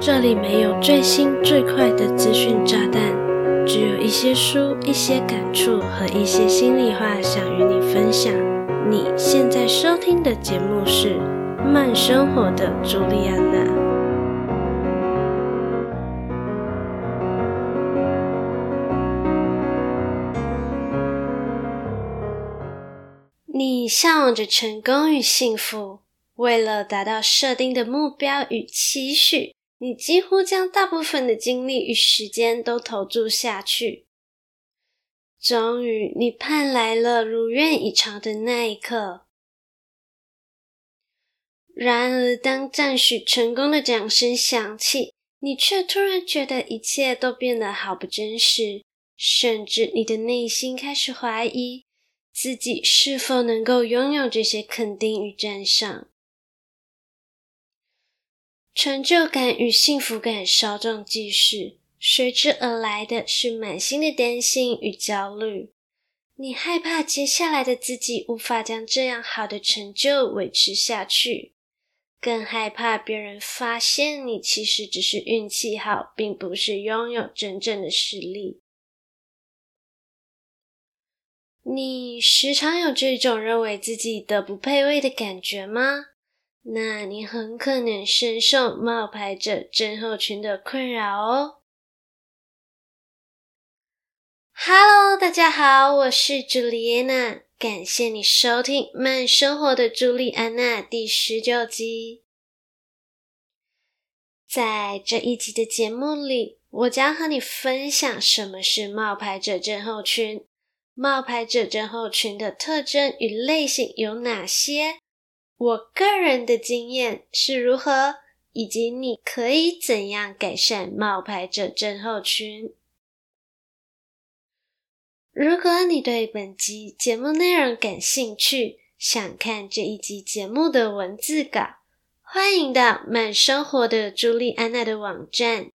这里没有最新最快的资讯炸弹，只有一些书、一些感触和一些心里话想与你分享。你现在收听的节目是《慢生活的朱莉安娜》。你向往着成功与幸福，为了达到设定的目标与期许。你几乎将大部分的精力与时间都投注下去，终于，你盼来了如愿以偿的那一刻。然而，当赞许成功的掌声响起，你却突然觉得一切都变得好不真实，甚至你的内心开始怀疑自己是否能够拥有这些肯定与赞赏。成就感与幸福感稍纵即逝，随之而来的是满心的担心与焦虑。你害怕接下来的自己无法将这样好的成就维持下去，更害怕别人发现你其实只是运气好，并不是拥有真正的实力。你时常有这种认为自己德不配位的感觉吗？那你很可能深受冒牌者症候群的困扰哦。Hello，大家好，我是朱莉安娜，感谢你收听《慢生活的朱莉安娜》第十九集。在这一集的节目里，我将和你分享什么是冒牌者症候群，冒牌者症候群的特征与类型有哪些。我个人的经验是如何，以及你可以怎样改善冒牌者症候群？如果你对本集节目内容感兴趣，想看这一集节目的文字稿，欢迎到慢生活的朱莉安娜的网站，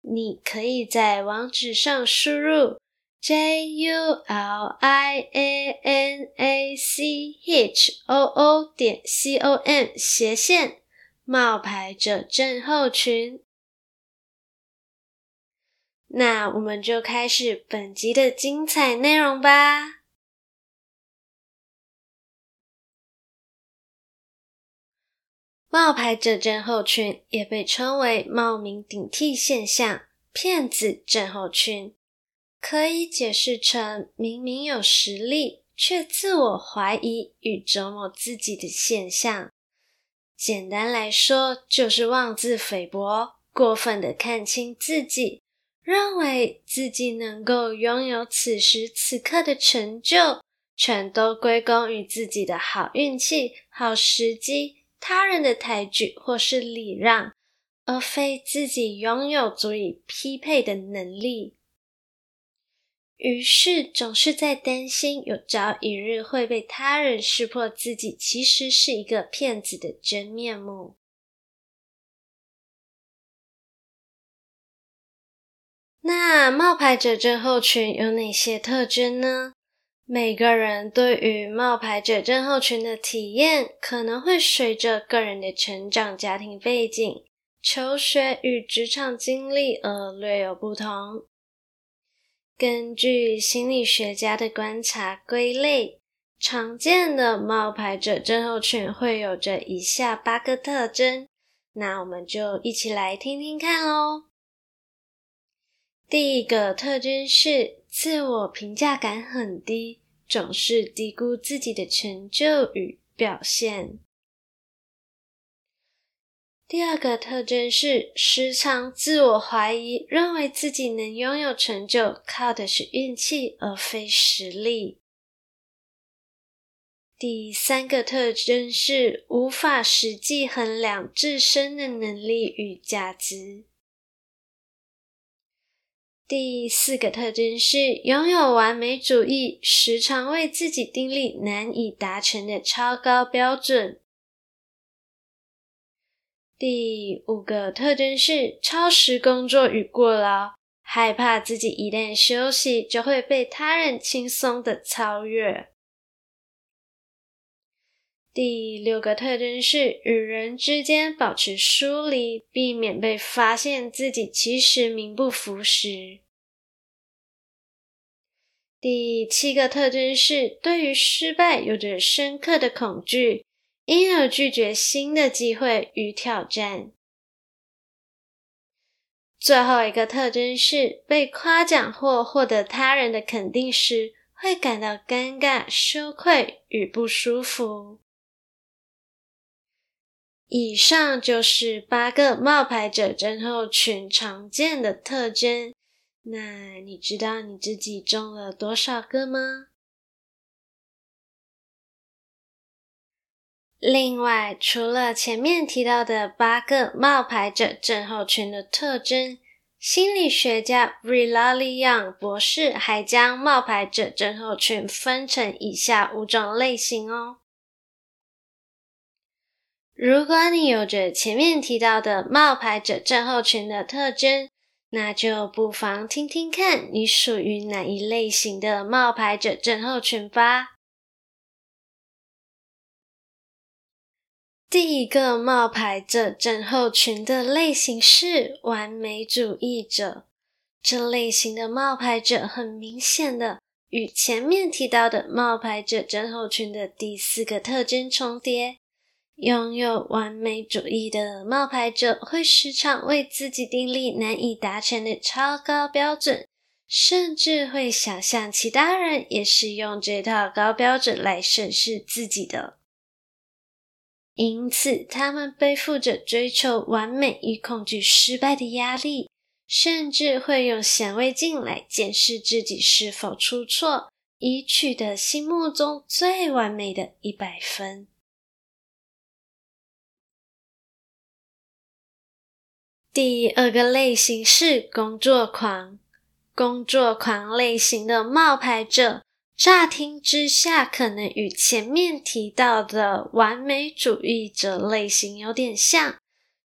你可以在网址上输入。J U L I A N A C H O O 点 C O M 斜线冒牌者症候群。那我们就开始本集的精彩内容吧。冒牌者症候群也被称为冒名顶替现象、骗子症候群。可以解释成明明有实力，却自我怀疑与折磨自己的现象。简单来说，就是妄自菲薄，过分的看清自己，认为自己能够拥有此时此刻的成就，全都归功于自己的好运气、好时机、他人的抬举或是礼让，而非自己拥有足以匹配的能力。于是，总是在担心有朝一日会被他人识破自己其实是一个骗子的真面目。那冒牌者症候群有哪些特征呢？每个人对于冒牌者症候群的体验，可能会随着个人的成长、家庭背景、求学与职场经历而略有不同。根据心理学家的观察归类，常见的冒牌者症候群会有着以下八个特征，那我们就一起来听听看哦。第一个特征是自我评价感很低，总是低估自己的成就与表现。第二个特征是时常自我怀疑，认为自己能拥有成就靠的是运气而非实力。第三个特征是无法实际衡量自身的能力与价值。第四个特征是拥有完美主义，时常为自己订立难以达成的超高标准。第五个特征是超时工作与过劳，害怕自己一旦休息就会被他人轻松的超越。第六个特征是与人之间保持疏离，避免被发现自己其实名不符实。第七个特征是对于失败有着深刻的恐惧，因而拒绝新的机会与挑战。最后一个特征是被夸奖或获得他人的肯定时，会感到尴尬、羞愧与不舒服。以上就是八个冒牌者症候群常见的特征。那你知道你自己中了多少个吗？另外，除了前面提到的八个冒牌者症候群的特征，心理学家 Vrilali Young 博士还将冒牌者症候群分成以下五种类型哦。如果你有着前面提到的冒牌者症候群的特征，那就不妨听听看你属于哪一类型的冒牌者症候群吧。第一个冒牌者症候群的类型是完美主义者，这类型的冒牌者很明显的与前面提到的冒牌者症候群的第四个特征重叠。拥有完美主义的冒牌者会时常为自己订立难以达成的超高标准，甚至会想象其他人也是用这套高标准来审视自己的。因此，他们背负着追求完美与恐惧失败的压力，甚至会用显微镜来检视自己是否出错，以取得心目中最完美的一百分。第二个类型是工作狂，工作狂类型的冒牌者，乍听之下可能与前面提到的完美主义者类型有点像，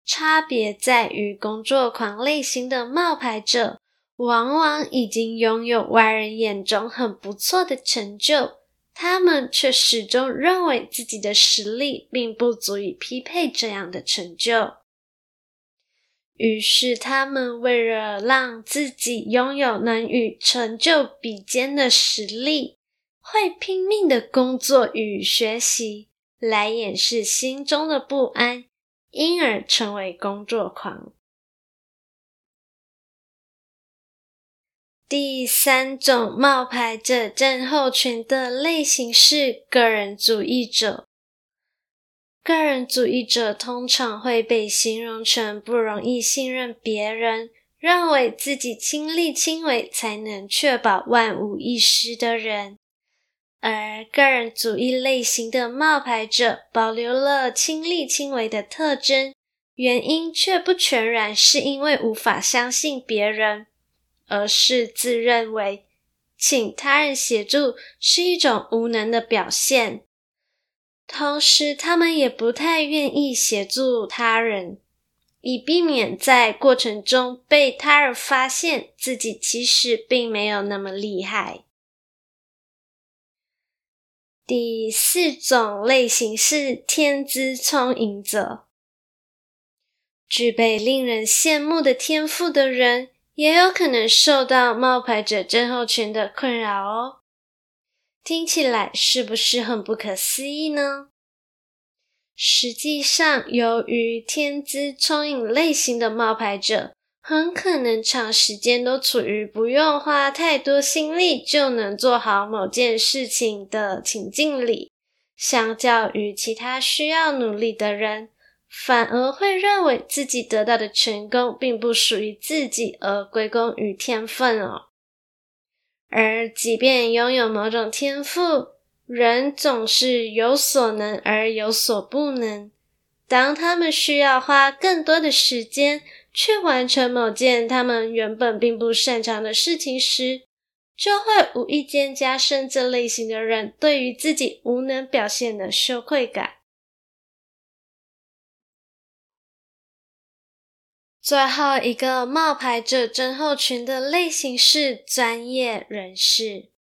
差别在于工作狂类型的冒牌者，往往已经拥有外人眼中很不错的成就，他们却始终认为自己的实力并不足以匹配这样的成就。于是，他们为了让自己拥有能与成就比肩的实力，会拼命的工作与学习，来掩饰心中的不安，因而成为工作狂。第三种冒牌者症候群的类型是个人主义者。个人主义者通常会被形容成不容易信任别人，认为自己亲力亲为才能确保万无一失的人。而个人主义类型的冒牌者保留了亲力亲为的特征，原因却不全然是因为无法相信别人，而是自认为请他人协助是一种无能的表现。同时，他们也不太愿意协助他人，以避免在过程中被他人发现自己其实并没有那么厉害。第四种类型是天资聪颖者，具备令人羡慕的天赋的人，也有可能受到冒牌者症候群的困扰哦。听起来是不是很不可思议呢？实际上，由于天资聪颖类型的冒牌者，很可能长时间都处于不用花太多心力就能做好某件事情的情境里，相较于其他需要努力的人，反而会认为自己得到的成功并不属于自己，而归功于天分哦。而即便拥有某种天赋，人总是有所能而有所不能。当他们需要花更多的时间去完成某件他们原本并不擅长的事情时，就会无意间加深这类型的人对于自己无能表现的羞愧感。最后一个冒牌者症候群的类型是专业人士。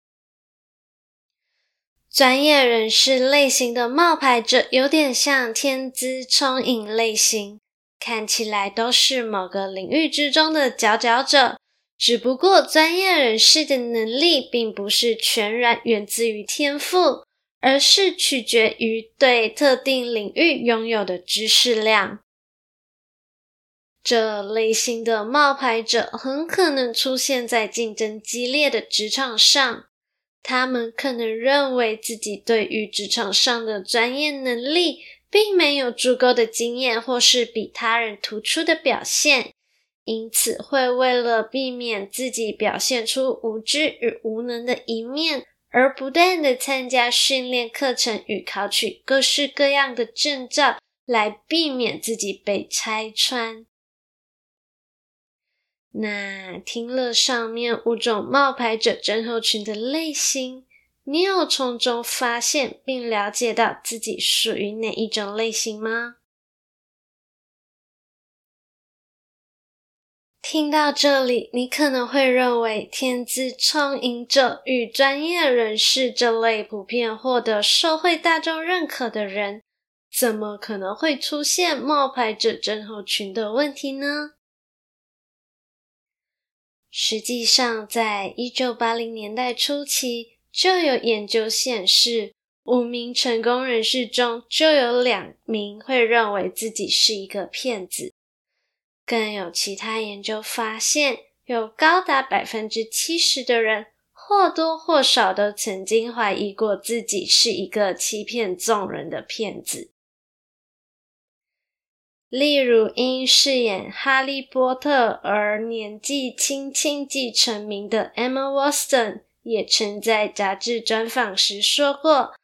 专业人士类型的冒牌者有点像天资聪颖类型，看起来都是某个领域之中的佼佼者。只不过专业人士的能力并不是全然源自于天赋，而是取决于对特定领域拥有的知识量。这类型的冒牌者很可能出现在竞争激烈的职场上。他们可能认为自己对于职场上的专业能力并没有足够的经验，或是比他人突出的表现，因此会为了避免自己表现出无知与无能的一面，而不断的参加训练课程与考取各式各样的证照，来避免自己被拆穿。那听了上面五种冒牌者症候群的类型，你有从中发现并了解到自己属于哪一种类型吗？听到这里，你可能会认为天资聪颖者与专业人士这类普遍获得社会大众认可的人，怎么可能会出现冒牌者症候群的问题呢？实际上，在一九八零年代初期，就有研究显示，五名成功人士中就有两名会认为自己是一个骗子。更有其他研究发现，有高达百分之七十的人或多或少都曾经怀疑过自己是一个欺骗众人的骗子。例如，因饰演哈利波特而年纪轻轻即成名的 Emma Watson，也曾在杂志专访时说过，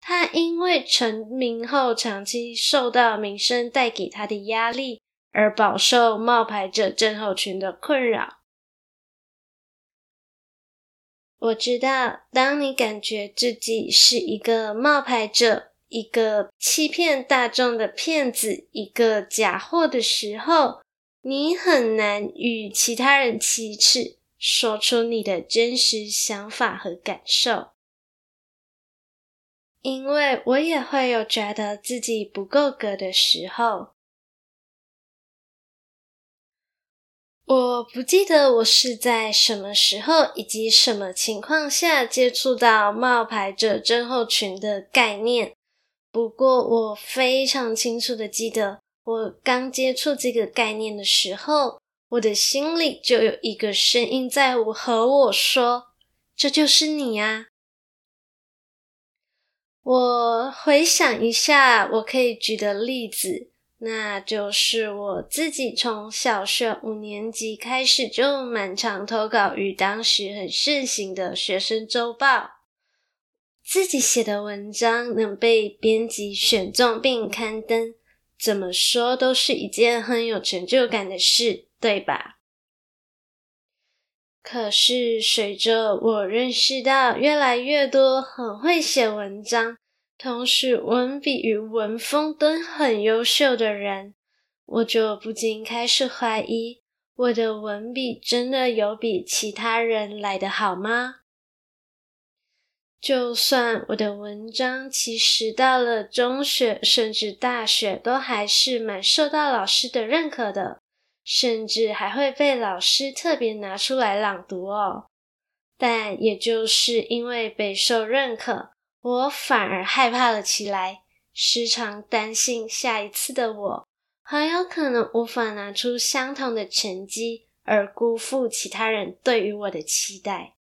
他因为成名后长期受到名声带给他的压力，而饱受冒牌者症候群的困扰。我知道，当你感觉自己是一个冒牌者，一个欺骗大众的骗子，一个假货的时候，你很难与其他人启齿，说出你的真实想法和感受。因为我也会有觉得自己不够格的时候。我不记得我是在什么时候以及什么情况下接触到冒牌者症候群的概念。不过，我非常清楚的记得，我刚接触这个概念的时候，我的心里就有一个声音在我和我说：“这就是你啊！”我回想一下，我可以举的例子，那就是我自己从小学五年级开始就蛮常投稿于当时很盛行的学生周报。自己写的文章能被编辑选中并刊登，怎么说都是一件很有成就感的事，对吧？可是随着我认识到越来越多很会写文章，同时文笔与文风都很优秀的人，我就不禁开始怀疑，我的文笔真的有比其他人来得好吗？就算我的文章其实到了中学甚至大学都还是蛮受到老师的认可的，甚至还会被老师特别拿出来朗读哦。但也就是因为备受认可，我反而害怕了起来，时常担心下一次的我很有可能无法拿出相同的成绩，而辜负其他人对于我的期待。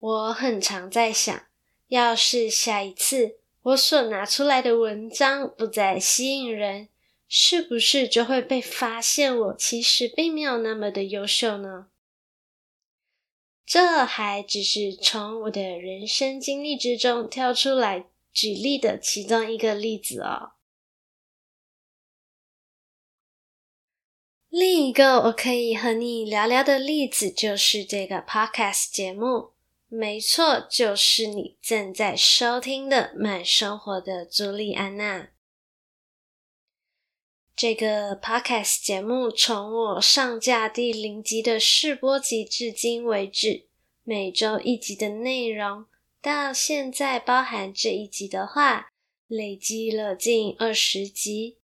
我很常在想，要是下一次我所拿出来的文章不再吸引人，是不是就会被发现我其实并没有那么的优秀呢？这还只是从我的人生经历之中挑出来举例的其中一个例子哦。另一个我可以和你聊聊的例子，就是这个 Podcast 节目。没错，就是你正在收听的《慢生活的朱莉安娜》这个 Podcast 节目，从我上架第零集的试播集至今为止，每周一集的内容，到现在包含这一集的话，累积了近二十集。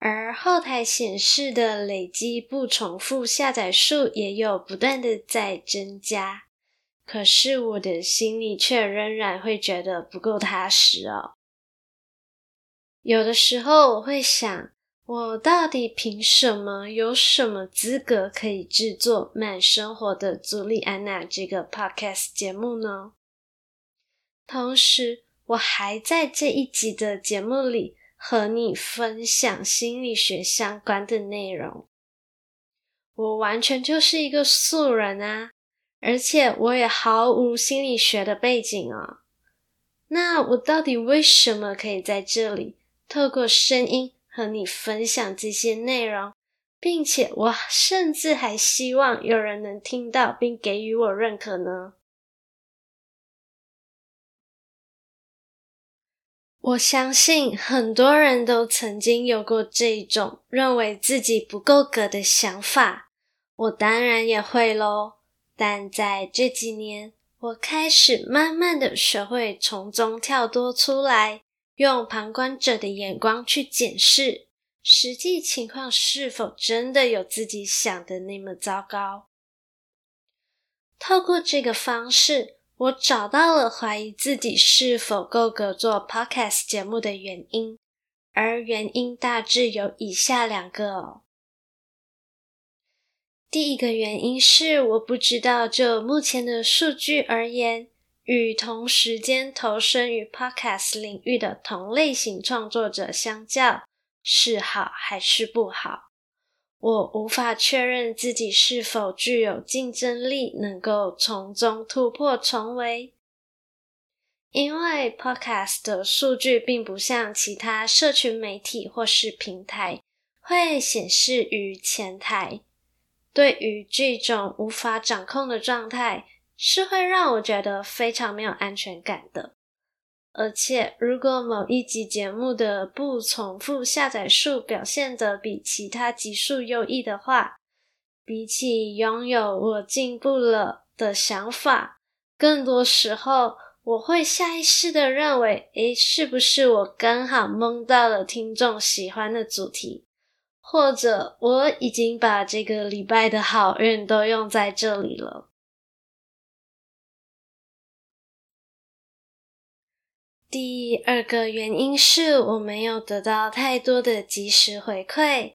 而后台显示的累积不重复下载数也有不断的在增加，可是我的心里却仍然会觉得不够踏实哦。有的时候我会想，我到底凭什么，有什么资格可以制作《慢生活的朱莉安娜》这个 podcast 节目呢？同时，我还在这一集的节目里。和你分享心理学相关的内容，我完全就是一个素人啊，而且我也毫无心理学的背景啊。那我到底为什么可以在这里透过声音和你分享这些内容，并且我甚至还希望有人能听到并给予我认可呢？我相信很多人都曾经有过这种认为自己不够格的想法，我当然也会喽。但在这几年，我开始慢慢的学会从中跳脱出来，用旁观者的眼光去检视实际情况是否真的有自己想的那么糟糕。透过这个方式，我找到了怀疑自己是否够格做 podcast 节目的原因，而原因大致有以下两个哦。第一个原因是我不知道，就目前的数据而言，与同时间投身于 podcast 领域的同类型创作者相较，是好还是不好？我无法确认自己是否具有竞争力，能够从中突破重围。因为 Podcast 的数据并不像其他社群媒体或是平台会显示于前台。对于这种无法掌控的状态，是会让我觉得非常没有安全感的。而且，如果某一集节目的不重复下载数表现得比其他集数优异的话，比起拥有我进步了的想法，更多时候我会下意识的认为，诶，是不是我刚好蒙到了听众喜欢的主题，或者我已经把这个礼拜的好运都用在这里了。第二个原因是我没有得到太多的及时回馈，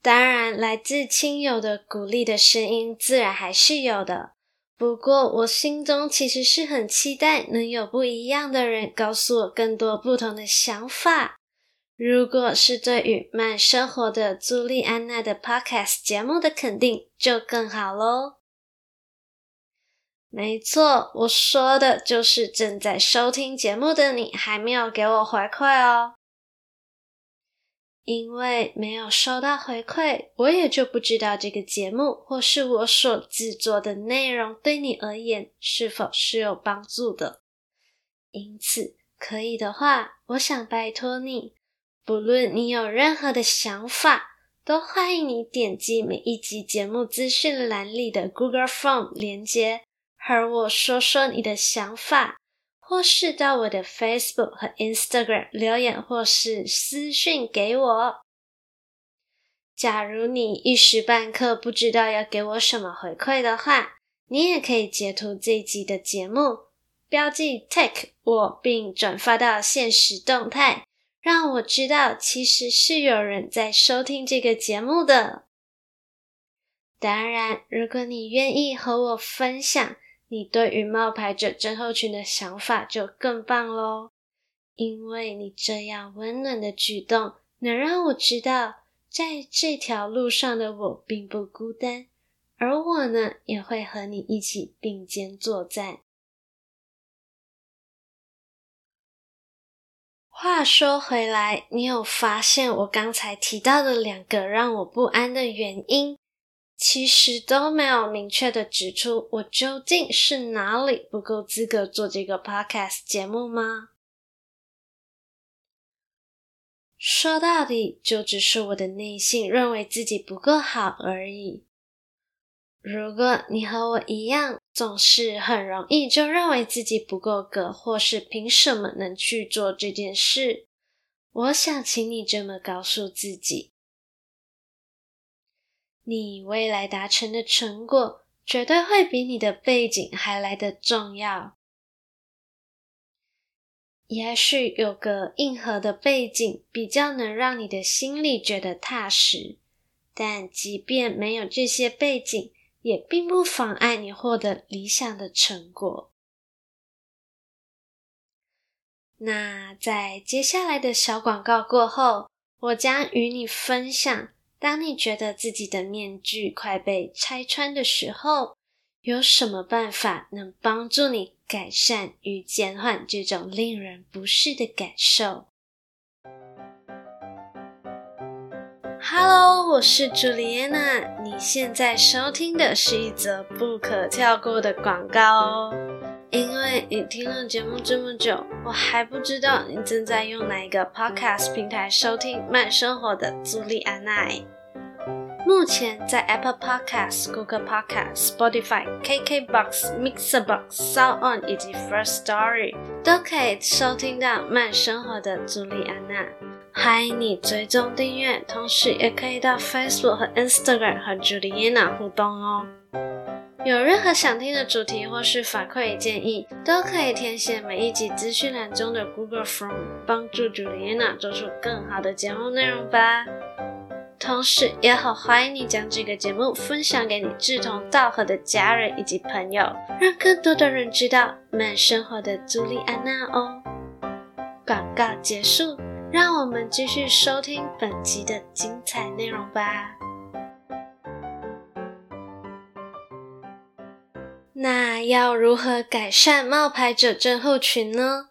当然，来自亲友的鼓励的声音自然还是有的。不过，我心中其实是很期待能有不一样的人告诉我更多不同的想法。如果是对于慢生活的朱莉安娜的 Podcast 节目的肯定，就更好喽。没错，我说的就是正在收听节目的你，还没有给我回馈哦。因为没有收到回馈，我也就不知道这个节目或是我所制作的内容对你而言是否是有帮助的。因此，可以的话，我想拜托你，不论你有任何的想法，都欢迎你点击每一集节目资讯栏里的 Google Form 连接。和我说说你的想法，或是到我的 Facebook 和 Instagram 留言，或是私讯给我。假如你一时半刻不知道要给我什么回馈的话，你也可以截图这一集的节目，标记 tag 我，并转发到现实动态，让我知道其实是有人在收听这个节目的。当然，如果你愿意和我分享。你对于冒牌者症候群的想法就更棒喽，因为你这样温暖的举动能让我知道，在这条路上的我并不孤单，而我呢，也会和你一起并肩作战。话说回来，你有发现我刚才提到的两个让我不安的原因？其实都没有明确的指出我究竟是哪里不够资格做这个 podcast 节目吗？说到底，就只是我的内心认为自己不够好而已。如果你和我一样，总是很容易就认为自己不够格，或是凭什么能去做这件事。我想请你这么告诉自己：你未来达成的成果，绝对会比你的背景还来得重要。也许有个硬核的背景，比较能让你的心里觉得踏实。但即便没有这些背景，也并不妨碍你获得理想的成果。那在接下来的小广告过后，我将与你分享：当你觉得自己的面具快被拆穿的时候，有什么办法能帮助你改善与减缓这种令人不适的感受？Hello，我是朱莉安娜。你现在收听的是一则不可跳过的广告哦。因为你听了节目这么久，我还不知道你正在用哪一个 Podcast 平台收听慢生活的朱莉安娜。目前在 Apple Podcast、Google Podcast、Spotify、KKBox、Mixbox、SoundOn 以及 First Story 都可以收听到慢生活的朱莉安娜。欢迎你追踪订阅，同时也可以到 Facebook 和 Instagram 和 Juliana 互动哦。有任何想听的主题或是反馈建议，都可以填写每一集资讯栏中的 Google Form，帮助 Juliana 做出更好的节目内容吧。同时，也好欢迎你将这个节目分享给你志同道合的家人以及朋友，让更多的人知道慢生活的朱莉安娜哦。广告结束。让我们继续收听本集的精彩内容吧。那要如何改善冒牌者症候群呢？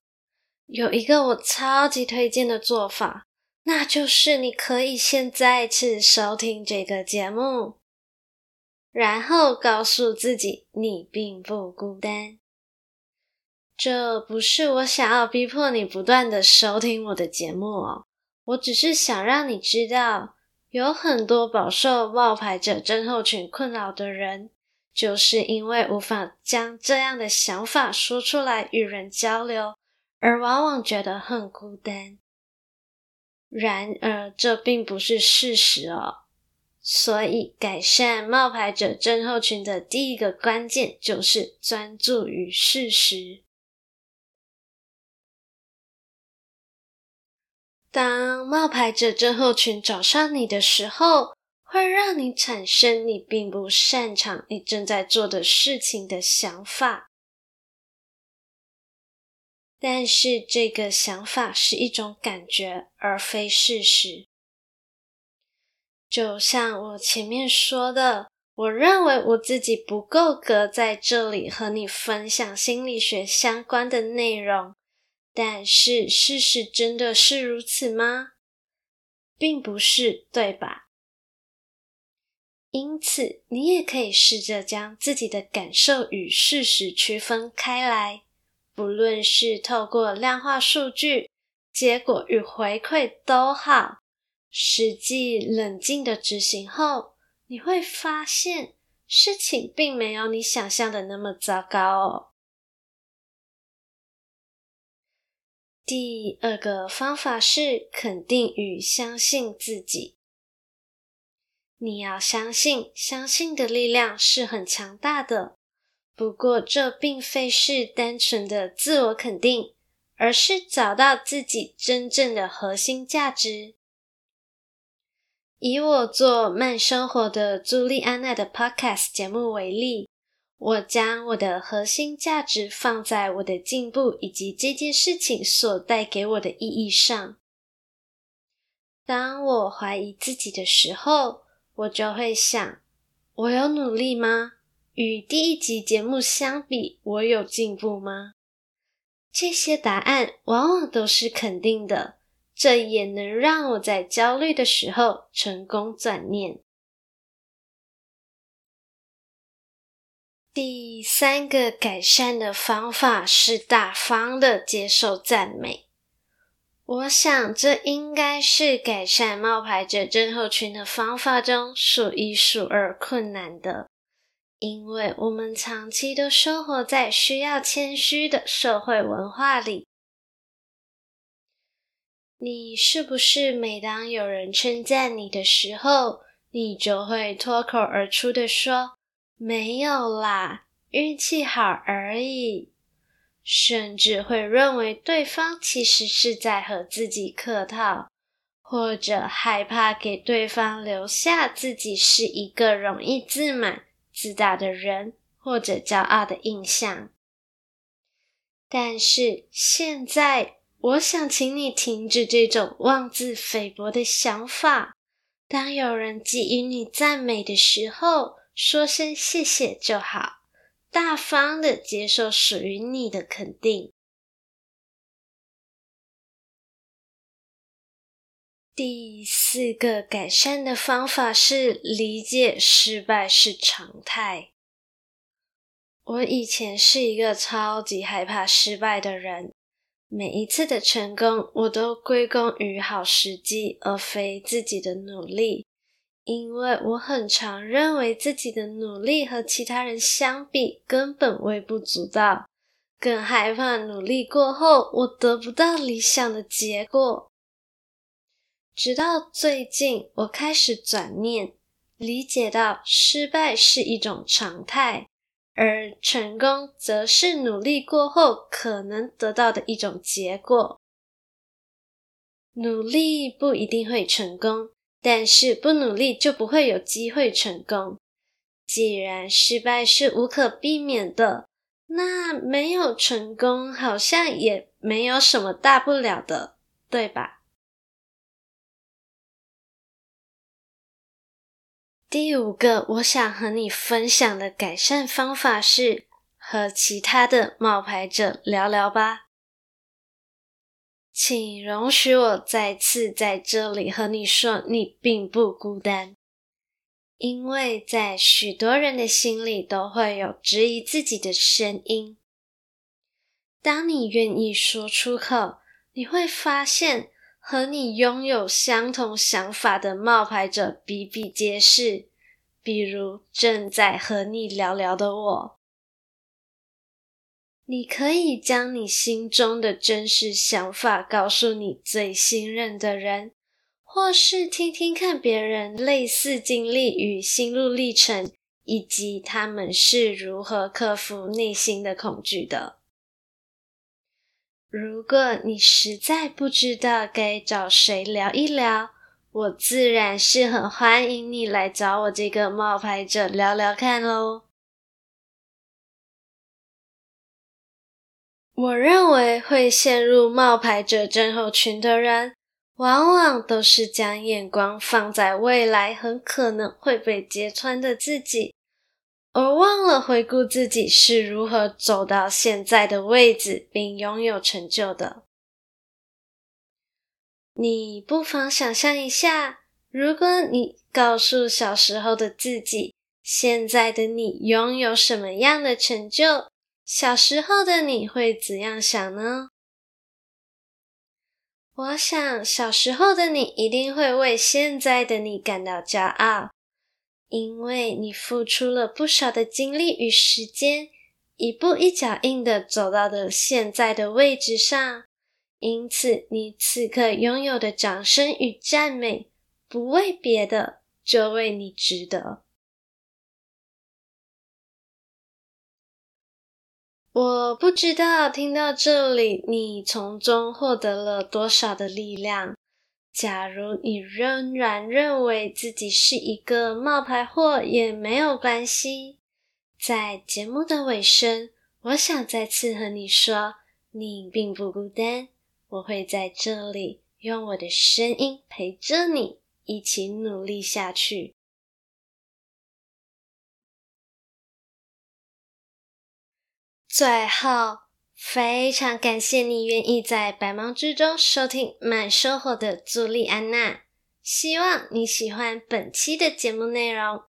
有一个我超级推荐的做法，那就是你可以先再次收听这个节目，然后告诉自己你并不孤单。这不是我想要逼迫你不断的收听我的节目哦，我只是想让你知道，有很多饱受冒牌者症候群困扰的人，就是因为无法将这样的想法说出来与人交流，而往往觉得很孤单。然而，这并不是事实哦。所以，改善冒牌者症候群的第一个关键就是专注于事实。当冒牌者症候群找上你的时候，会让你产生你并不擅长你正在做的事情的想法。但是这个想法是一种感觉，而非事实。就像我前面说的，我认为我自己不够格在这里和你分享心理学相关的内容。但是事实真的是如此吗？并不是，对吧？因此，你也可以试着将自己的感受与事实区分开来，不论是透过量化数据、结果与回馈都好。实际冷静的执行后，你会发现事情并没有你想象的那么糟糕哦。第二个方法是肯定与相信自己。你要相信，相信的力量是很强大的。不过，这并非是单纯的自我肯定，而是找到自己真正的核心价值。以我做慢生活的朱莉安娜的 Podcast 节目为例。我将我的核心价值放在我的进步以及这件事情所带给我的意义上。当我怀疑自己的时候，我就会想：我有努力吗？与第一集节目相比，我有进步吗？这些答案往往都是肯定的，这也能让我在焦虑的时候成功转念。第三个改善的方法是大方的接受赞美。我想这应该是改善冒牌者症候群的方法中数一数二困难的，因为我们长期都生活在需要谦虚的社会文化里。你是不是每当有人称赞你的时候，你就会脱口而出的说：“没有啦，运气好而已。”甚至会认为对方其实是在和自己客套，或者害怕给对方留下自己是一个容易自满、自大的人，或者骄傲的印象。但是现在，我想请你停止这种妄自菲薄的想法。当有人给予你赞美的时候，说声谢谢就好。大方的接受属于你的肯定。第四个改善的方法是理解失败是常态。我以前是一个超级害怕失败的人，每一次的成功我都归功于好时机，而非自己的努力。因为我很常认为自己的努力和其他人相比根本微不足道，更害怕努力过后我得不到理想的结果。直到最近，我开始转念，理解到失败是一种常态，而成功则是努力过后可能得到的一种结果。努力不一定会成功。但是不努力就不会有机会成功。既然失败是无可避免的，那没有成功好像也没有什么大不了的，对吧？第五个我想和你分享的改善方法是和其他的冒牌者聊聊吧。请容许我再次在这里和你说，你并不孤单，因为在许多人的心里都会有质疑自己的声音。当你愿意说出口，你会发现和你拥有相同想法的冒牌者比比皆是，比如正在和你聊聊的我。你可以将你心中的真实想法告诉你最信任的人，或是听听看别人类似经历与心路历程，以及他们是如何克服内心的恐惧的。如果你实在不知道该找谁聊一聊，我自然是很欢迎你来找我这个冒牌者聊聊看喽。我认为会陷入冒牌者症候群的人，往往都是将眼光放在未来很可能会被揭穿的自己，而忘了回顾自己是如何走到现在的位置并拥有成就的。你不妨想象一下，如果你告诉小时候的自己，现在的你拥有什么样的成就？小时候的你会怎样想呢？我想，小时候的你一定会为现在的你感到骄傲，因为你付出了不少的精力与时间，一步一脚印的走到了现在的位置上。因此，你此刻拥有的掌声与赞美，不为别的，就为你值得。我不知道听到这里，你从中获得了多少的力量。假如你仍然认为自己是一个冒牌货，也没有关系。在节目的尾声，我想再次和你说，你并不孤单。我会在这里用我的声音陪着你，一起努力下去。最后，非常感谢你愿意在百忙之中收听慢生活的朱莉安娜。希望你喜欢本期的节目内容。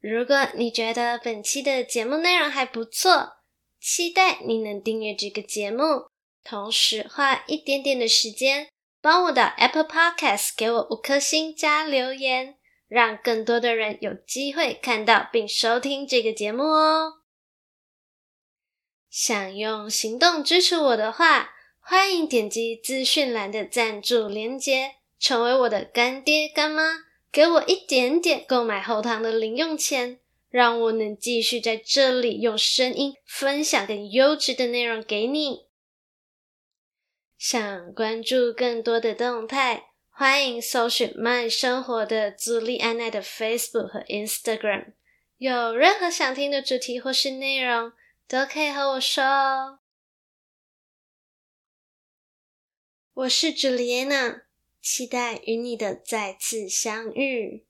如果你觉得本期的节目内容还不错，期待你能订阅这个节目，同时花一点点的时间帮我的 Apple Podcast 给我五颗星加留言，让更多的人有机会看到并收听这个节目哦。想用行动支持我的话，欢迎点击资讯栏的赞助连接，成为我的干爹干妈，给我一点点购买后堂的零用钱，让我能继续在这里用声音分享更优质的内容给你。想关注更多的动态，欢迎搜寻慢生活”的朱莉安娜的 Facebook 和 Instagram。有任何想听的主题或是内容，都可以和我说哦。我是 Juliana，，期待与你的再次相遇。